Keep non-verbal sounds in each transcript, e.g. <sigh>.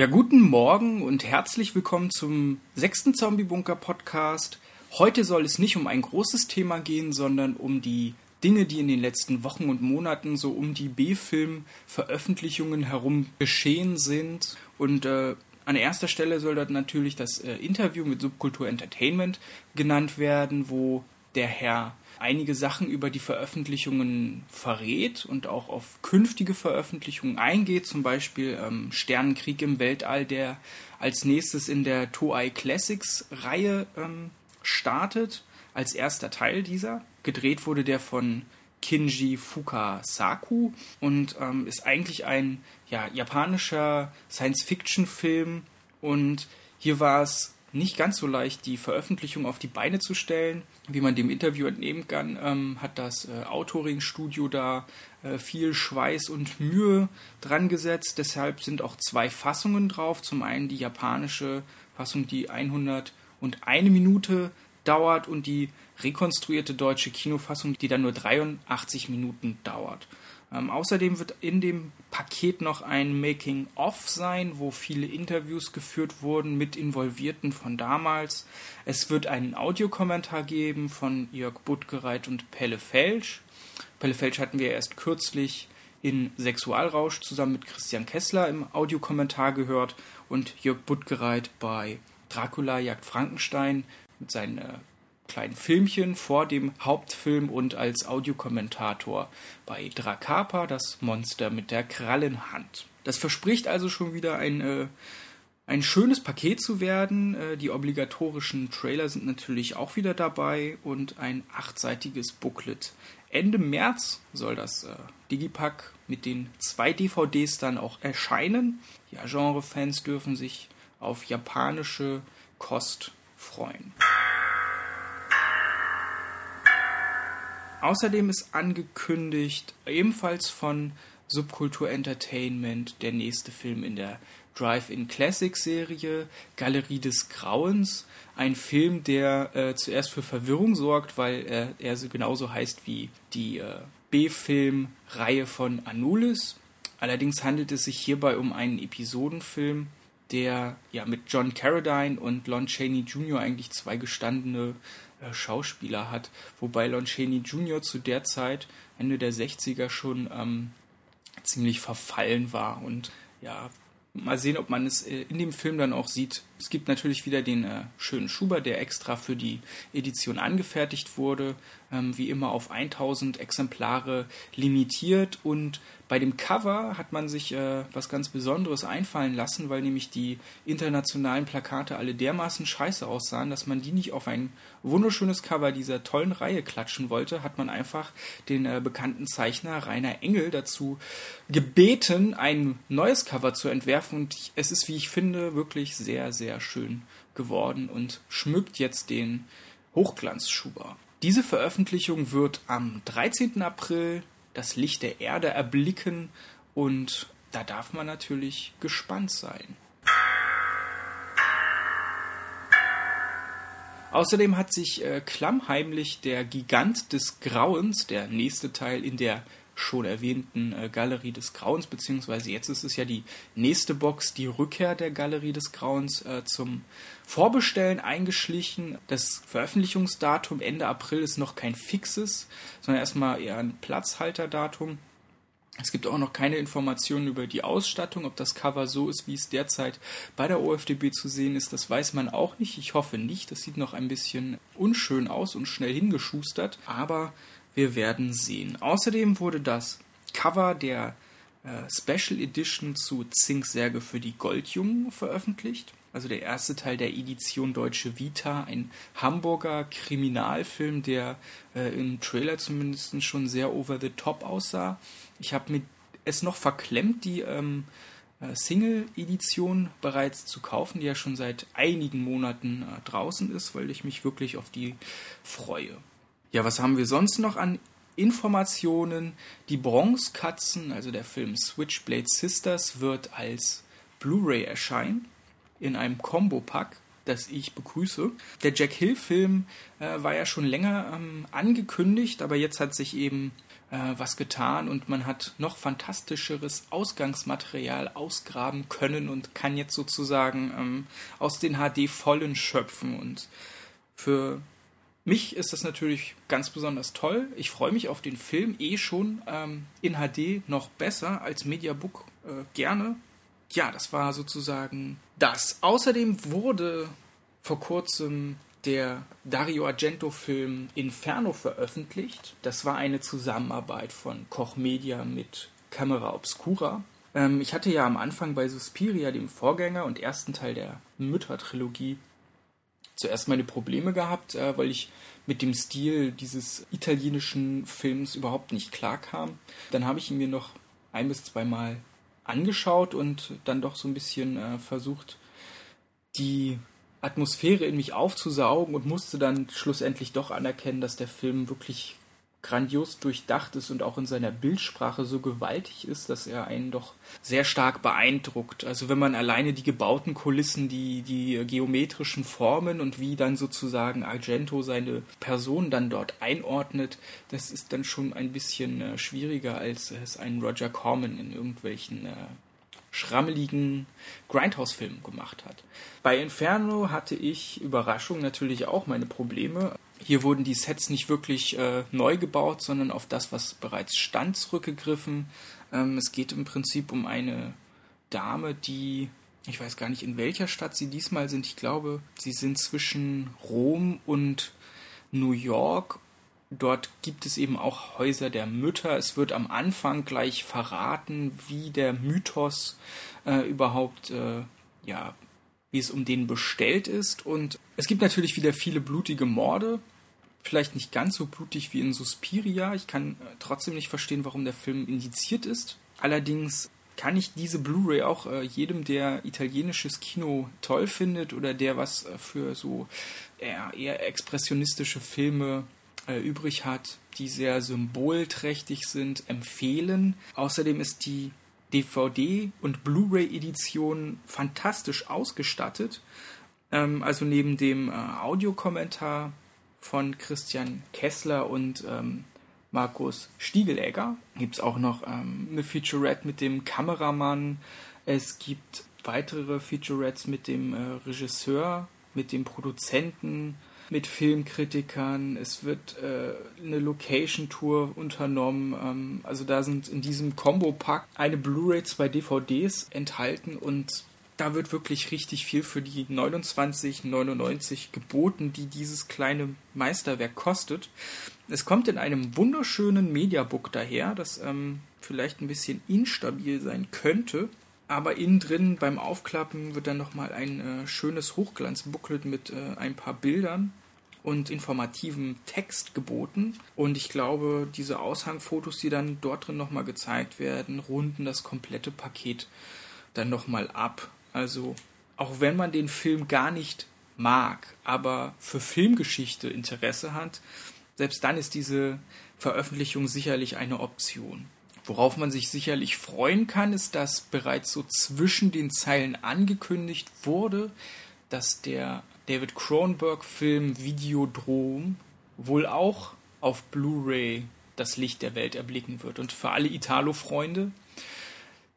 Ja, guten Morgen und herzlich willkommen zum sechsten Zombie-Bunker-Podcast. Heute soll es nicht um ein großes Thema gehen, sondern um die Dinge, die in den letzten Wochen und Monaten so um die B-Film-Veröffentlichungen herum geschehen sind. Und äh, an erster Stelle soll dort natürlich das äh, Interview mit Subkultur Entertainment genannt werden, wo der Herr einige Sachen über die Veröffentlichungen verrät und auch auf künftige Veröffentlichungen eingeht, zum Beispiel ähm, Sternenkrieg im Weltall, der als nächstes in der Toei Classics Reihe ähm, startet, als erster Teil dieser. Gedreht wurde der von Kinji Fukasaku und ähm, ist eigentlich ein ja, japanischer Science-Fiction-Film und hier war es nicht ganz so leicht, die Veröffentlichung auf die Beine zu stellen. Wie man dem Interview entnehmen kann, ähm, hat das äh, Autoring-Studio da äh, viel Schweiß und Mühe dran gesetzt. Deshalb sind auch zwei Fassungen drauf. Zum einen die japanische Fassung, die 101 Minute dauert und die rekonstruierte deutsche Kinofassung, die dann nur 83 Minuten dauert. Ähm, außerdem wird in dem Paket noch ein Making-of sein, wo viele Interviews geführt wurden mit Involvierten von damals. Es wird einen Audiokommentar geben von Jörg Buttgereit und Pelle Felsch. Pelle Felsch hatten wir erst kürzlich in Sexualrausch zusammen mit Christian Kessler im Audiokommentar gehört und Jörg Buttgereit bei Dracula jagt Frankenstein mit seinen kleinen Filmchen vor dem Hauptfilm und als Audiokommentator bei Drakapa, das Monster mit der Krallenhand. Das verspricht also schon wieder ein, äh, ein schönes Paket zu werden. Äh, die obligatorischen Trailer sind natürlich auch wieder dabei und ein achtseitiges Booklet. Ende März soll das äh, Digipack mit den zwei DVDs dann auch erscheinen. Ja, Genre-Fans dürfen sich auf japanische Kost freuen. Außerdem ist angekündigt, ebenfalls von Subkultur Entertainment, der nächste Film in der Drive-In Classic Serie, Galerie des Grauens. Ein Film, der äh, zuerst für Verwirrung sorgt, weil äh, er so genauso heißt wie die äh, B-Film-Reihe von Anulis. Allerdings handelt es sich hierbei um einen Episodenfilm, der ja mit John Carradine und Lon Chaney Jr. eigentlich zwei gestandene Schauspieler hat, wobei Lon Chaney Jr. zu der Zeit, Ende der 60er, schon ähm, ziemlich verfallen war und ja, mal sehen, ob man es äh, in dem Film dann auch sieht. Es gibt natürlich wieder den äh, schönen Schuber, der extra für die Edition angefertigt wurde, ähm, wie immer auf 1000 Exemplare limitiert und bei dem Cover hat man sich äh, was ganz Besonderes einfallen lassen, weil nämlich die internationalen Plakate alle dermaßen scheiße aussahen, dass man die nicht auf ein wunderschönes Cover dieser tollen Reihe klatschen wollte, hat man einfach den äh, bekannten Zeichner Rainer Engel dazu gebeten, ein neues Cover zu entwerfen und es ist, wie ich finde, wirklich sehr, sehr schön geworden und schmückt jetzt den Hochglanzschuber. Diese Veröffentlichung wird am 13. April das Licht der Erde erblicken und da darf man natürlich gespannt sein. Außerdem hat sich äh, klammheimlich der Gigant des Grauens, der nächste Teil in der schon erwähnten äh, Galerie des Grauens, beziehungsweise jetzt ist es ja die nächste Box, die Rückkehr der Galerie des Grauens äh, zum Vorbestellen eingeschlichen. Das Veröffentlichungsdatum Ende April ist noch kein fixes, sondern erstmal eher ein Platzhalterdatum. Es gibt auch noch keine Informationen über die Ausstattung, ob das Cover so ist, wie es derzeit bei der OFDB zu sehen ist. Das weiß man auch nicht. Ich hoffe nicht. Das sieht noch ein bisschen unschön aus und schnell hingeschustert. Aber wir werden sehen. Außerdem wurde das Cover der äh, Special Edition zu Zink Särge für die Goldjungen veröffentlicht. Also der erste Teil der Edition Deutsche Vita, ein Hamburger Kriminalfilm, der äh, im Trailer zumindest schon sehr over the top aussah. Ich habe mir es noch verklemmt, die ähm, äh, Single-Edition bereits zu kaufen, die ja schon seit einigen Monaten äh, draußen ist, weil ich mich wirklich auf die freue. Ja, was haben wir sonst noch an Informationen? Die Bronzekatzen, also der Film Switchblade Sisters, wird als Blu-ray erscheinen in einem Combo-Pack. das ich begrüße. Der Jack Hill-Film äh, war ja schon länger ähm, angekündigt, aber jetzt hat sich eben äh, was getan und man hat noch fantastischeres Ausgangsmaterial ausgraben können und kann jetzt sozusagen ähm, aus den HD-Vollen schöpfen. Und für mich ist das natürlich ganz besonders toll. Ich freue mich auf den Film eh schon ähm, in HD noch besser als Mediabook äh, gerne. Ja, das war sozusagen das. Außerdem wurde vor kurzem der Dario Argento-Film Inferno veröffentlicht. Das war eine Zusammenarbeit von Koch Media mit Camera Obscura. Ähm, ich hatte ja am Anfang bei Suspiria, dem Vorgänger und ersten Teil der Mütter-Trilogie, zuerst meine Probleme gehabt, äh, weil ich mit dem Stil dieses italienischen Films überhaupt nicht klarkam. Dann habe ich ihn mir noch ein bis zweimal angeschaut und dann doch so ein bisschen äh, versucht, die Atmosphäre in mich aufzusaugen und musste dann schlussendlich doch anerkennen, dass der Film wirklich grandios durchdacht ist und auch in seiner Bildsprache so gewaltig ist, dass er einen doch sehr stark beeindruckt. Also wenn man alleine die gebauten Kulissen, die, die geometrischen Formen und wie dann sozusagen Argento seine Person dann dort einordnet, das ist dann schon ein bisschen äh, schwieriger, als es ein Roger Corman in irgendwelchen äh, schrammeligen Grindhouse-Film gemacht hat. Bei Inferno hatte ich Überraschung natürlich auch meine Probleme. Hier wurden die Sets nicht wirklich äh, neu gebaut, sondern auf das, was bereits stand, zurückgegriffen. Ähm, es geht im Prinzip um eine Dame, die, ich weiß gar nicht, in welcher Stadt sie diesmal sind. Ich glaube, sie sind zwischen Rom und New York Dort gibt es eben auch Häuser der Mütter. Es wird am Anfang gleich verraten, wie der Mythos äh, überhaupt, äh, ja, wie es um den bestellt ist. Und es gibt natürlich wieder viele blutige Morde. Vielleicht nicht ganz so blutig wie in Suspiria. Ich kann äh, trotzdem nicht verstehen, warum der Film indiziert ist. Allerdings kann ich diese Blu-ray auch äh, jedem, der italienisches Kino toll findet oder der was äh, für so eher, eher expressionistische Filme äh, übrig hat, die sehr symbolträchtig sind, empfehlen. Außerdem ist die DVD- und Blu-ray-Edition fantastisch ausgestattet. Ähm, also neben dem äh, Audiokommentar von Christian Kessler und ähm, Markus Stiegelegger gibt es auch noch ähm, eine Featurette mit dem Kameramann. Es gibt weitere Featurettes mit dem äh, Regisseur, mit dem Produzenten, mit Filmkritikern. Es wird äh, eine Location-Tour unternommen. Ähm, also da sind in diesem Combo-Pack eine Blu-ray, zwei DVDs enthalten und da wird wirklich richtig viel für die 29,99 geboten, die dieses kleine Meisterwerk kostet. Es kommt in einem wunderschönen Mediabook daher, das ähm, vielleicht ein bisschen instabil sein könnte. Aber innen drin beim Aufklappen wird dann nochmal ein äh, schönes Hochglanzbooklet mit äh, ein paar Bildern und informativen Text geboten. Und ich glaube, diese Aushangfotos, die dann dort drin nochmal gezeigt werden, runden das komplette Paket dann nochmal ab. Also auch wenn man den Film gar nicht mag, aber für Filmgeschichte Interesse hat, selbst dann ist diese Veröffentlichung sicherlich eine Option. Worauf man sich sicherlich freuen kann, ist, dass bereits so zwischen den Zeilen angekündigt wurde, dass der David Cronenberg-Film Videodrom wohl auch auf Blu-ray das Licht der Welt erblicken wird. Und für alle Italo-Freunde,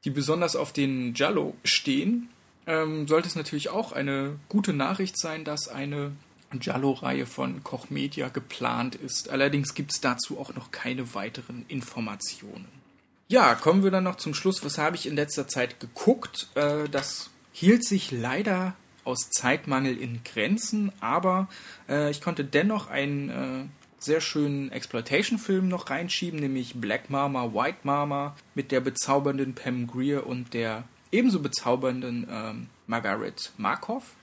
die besonders auf den Giallo stehen, ähm, sollte es natürlich auch eine gute Nachricht sein, dass eine Giallo-Reihe von Koch Media geplant ist. Allerdings gibt es dazu auch noch keine weiteren Informationen. Ja, kommen wir dann noch zum Schluss. Was habe ich in letzter Zeit geguckt? Äh, das hielt sich leider aus Zeitmangel in Grenzen, aber äh, ich konnte dennoch einen äh, sehr schönen Exploitation-Film noch reinschieben, nämlich Black Mama, White Mama mit der bezaubernden Pam Greer und der ebenso bezaubernden ähm, Margaret Markov.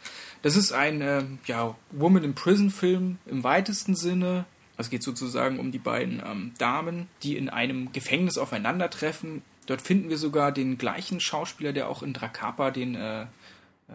Das ist ein äh, ja, Woman in Prison-Film im weitesten Sinne. Es geht sozusagen um die beiden ähm, Damen, die in einem Gefängnis aufeinandertreffen. Dort finden wir sogar den gleichen Schauspieler, der auch in Drakapa den äh,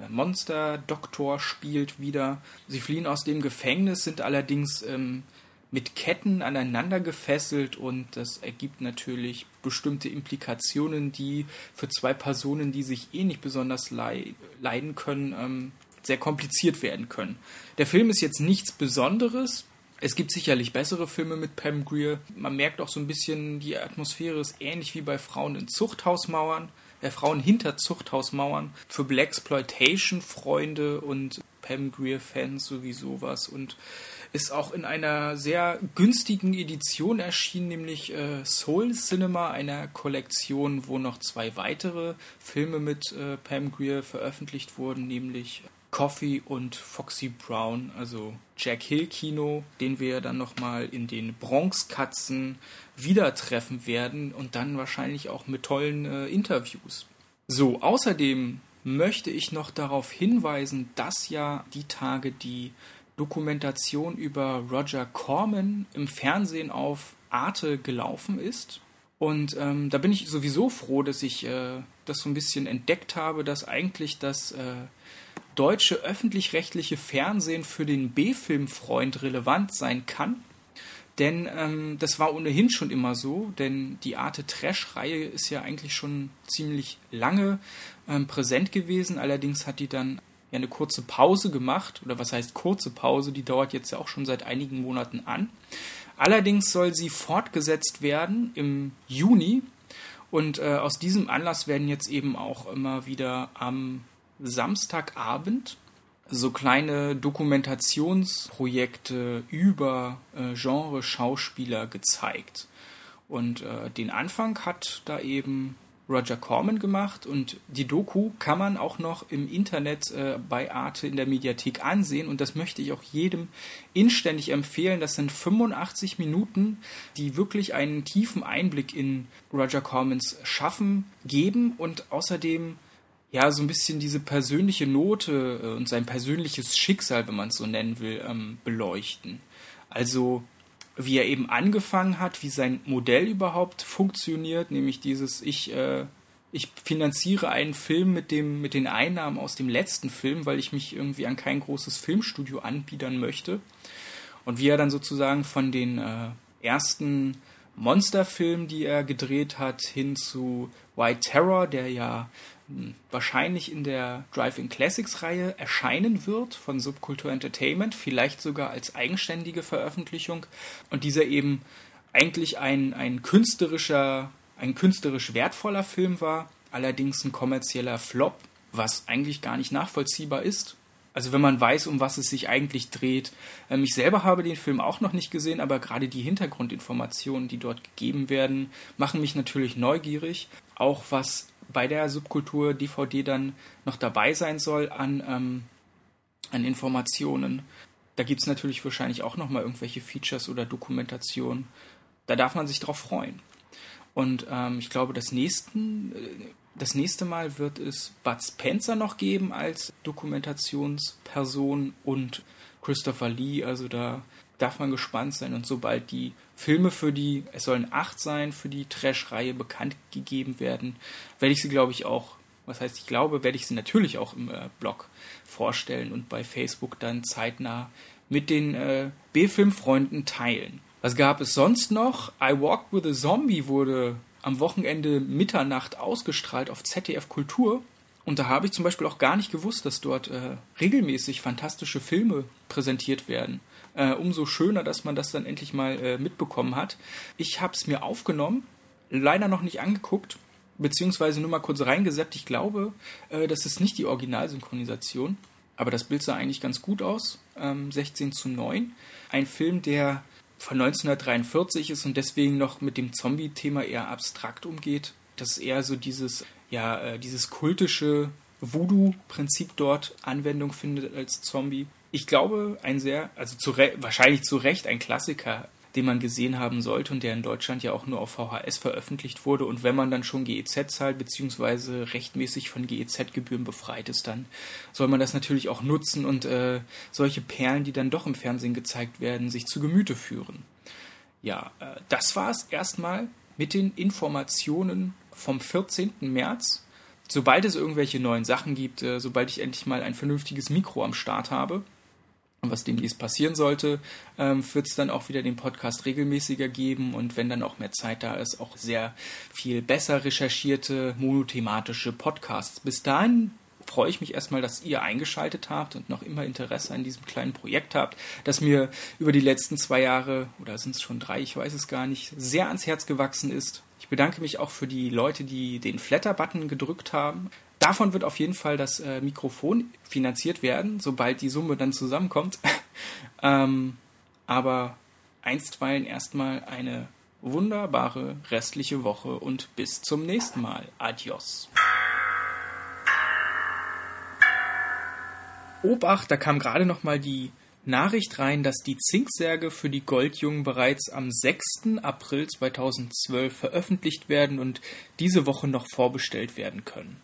Monster-Doktor spielt wieder. Sie fliehen aus dem Gefängnis, sind allerdings ähm, mit Ketten aneinander gefesselt und das ergibt natürlich bestimmte Implikationen, die für zwei Personen, die sich eh nicht besonders leiden können, ähm, sehr kompliziert werden können. Der Film ist jetzt nichts Besonderes. Es gibt sicherlich bessere Filme mit Pam Greer. Man merkt auch so ein bisschen, die Atmosphäre ist ähnlich wie bei Frauen in Zuchthausmauern, äh, Frauen hinter Zuchthausmauern. Für Blaxploitation-Freunde und Pam Greer-Fans sowieso was. Und ist auch in einer sehr günstigen Edition erschienen, nämlich äh, Soul Cinema, einer Kollektion, wo noch zwei weitere Filme mit äh, Pam Greer veröffentlicht wurden, nämlich Coffee und Foxy Brown, also Jack Hill Kino, den wir dann nochmal in den Bronx-Katzen wieder treffen werden und dann wahrscheinlich auch mit tollen äh, Interviews. So, außerdem möchte ich noch darauf hinweisen, dass ja die Tage die Dokumentation über Roger Corman im Fernsehen auf Arte gelaufen ist. Und ähm, da bin ich sowieso froh, dass ich äh, das so ein bisschen entdeckt habe, dass eigentlich das äh, deutsche öffentlich-rechtliche Fernsehen für den B-Film-Freund relevant sein kann. Denn ähm, das war ohnehin schon immer so, denn die Arte Trash-Reihe ist ja eigentlich schon ziemlich lange ähm, präsent gewesen. Allerdings hat die dann ja eine kurze Pause gemacht, oder was heißt kurze Pause, die dauert jetzt ja auch schon seit einigen Monaten an. Allerdings soll sie fortgesetzt werden im Juni und äh, aus diesem Anlass werden jetzt eben auch immer wieder am Samstagabend so kleine Dokumentationsprojekte über äh, Genre Schauspieler gezeigt. Und äh, den Anfang hat da eben Roger Corman gemacht und die Doku kann man auch noch im Internet äh, bei Arte in der Mediathek ansehen und das möchte ich auch jedem inständig empfehlen. Das sind 85 Minuten, die wirklich einen tiefen Einblick in Roger Cormans Schaffen geben und außerdem ja so ein bisschen diese persönliche Note äh, und sein persönliches Schicksal, wenn man es so nennen will, ähm, beleuchten. Also wie er eben angefangen hat, wie sein Modell überhaupt funktioniert, nämlich dieses ich äh, ich finanziere einen Film mit dem mit den Einnahmen aus dem letzten Film, weil ich mich irgendwie an kein großes Filmstudio anbiedern möchte und wie er dann sozusagen von den äh, ersten Monsterfilmen, die er gedreht hat, hin zu White Terror, der ja wahrscheinlich in der Drive-In Classics-Reihe erscheinen wird von Subkultur Entertainment, vielleicht sogar als eigenständige Veröffentlichung und dieser eben eigentlich ein, ein künstlerischer, ein künstlerisch wertvoller Film war, allerdings ein kommerzieller Flop, was eigentlich gar nicht nachvollziehbar ist. Also wenn man weiß, um was es sich eigentlich dreht. Ähm, ich selber habe den Film auch noch nicht gesehen, aber gerade die Hintergrundinformationen, die dort gegeben werden, machen mich natürlich neugierig. Auch was bei der Subkultur DVD dann noch dabei sein soll an, ähm, an Informationen. Da gibt es natürlich wahrscheinlich auch nochmal irgendwelche Features oder Dokumentationen. Da darf man sich drauf freuen. Und ähm, ich glaube, das, nächsten, äh, das nächste Mal wird es Bud Spencer noch geben als Dokumentationsperson und Christopher Lee. Also da darf man gespannt sein. Und sobald die Filme für die, es sollen acht sein, für die Trash-Reihe bekannt gegeben werden, werde ich sie, glaube ich, auch, was heißt ich glaube, werde ich sie natürlich auch im äh, Blog vorstellen und bei Facebook dann zeitnah mit den äh, B-Film-Freunden teilen. Was gab es sonst noch? I Walked with a Zombie wurde am Wochenende Mitternacht ausgestrahlt auf ZDF Kultur. Und da habe ich zum Beispiel auch gar nicht gewusst, dass dort äh, regelmäßig fantastische Filme präsentiert werden äh, umso schöner, dass man das dann endlich mal äh, mitbekommen hat. Ich habe es mir aufgenommen, leider noch nicht angeguckt, beziehungsweise nur mal kurz reingesetzt. Ich glaube, äh, das ist nicht die Originalsynchronisation, aber das Bild sah eigentlich ganz gut aus. Ähm, 16 zu 9. Ein Film, der von 1943 ist und deswegen noch mit dem Zombie-Thema eher abstrakt umgeht. Das ist eher so dieses, ja, äh, dieses kultische Voodoo-Prinzip dort Anwendung findet als Zombie ich glaube, ein sehr, also zu wahrscheinlich zu Recht ein Klassiker, den man gesehen haben sollte und der in Deutschland ja auch nur auf VHS veröffentlicht wurde. Und wenn man dann schon GEZ zahlt, beziehungsweise rechtmäßig von GEZ-Gebühren befreit ist, dann soll man das natürlich auch nutzen und äh, solche Perlen, die dann doch im Fernsehen gezeigt werden, sich zu Gemüte führen. Ja, äh, das war es erstmal mit den Informationen vom 14. März. Sobald es irgendwelche neuen Sachen gibt, äh, sobald ich endlich mal ein vernünftiges Mikro am Start habe, was demnächst passieren sollte, ähm, wird es dann auch wieder den Podcast regelmäßiger geben und wenn dann auch mehr Zeit da ist, auch sehr viel besser recherchierte monothematische Podcasts. Bis dahin freue ich mich erstmal, dass ihr eingeschaltet habt und noch immer Interesse an diesem kleinen Projekt habt, das mir über die letzten zwei Jahre, oder sind es schon drei, ich weiß es gar nicht, sehr ans Herz gewachsen ist. Ich bedanke mich auch für die Leute, die den Flatter-Button gedrückt haben. Davon wird auf jeden Fall das äh, Mikrofon finanziert werden, sobald die Summe dann zusammenkommt. <laughs> ähm, aber einstweilen erstmal eine wunderbare restliche Woche und bis zum nächsten Mal. Adios. Obacht, da kam gerade noch mal die Nachricht rein, dass die Zinksärge für die Goldjungen bereits am 6. April 2012 veröffentlicht werden und diese Woche noch vorbestellt werden können.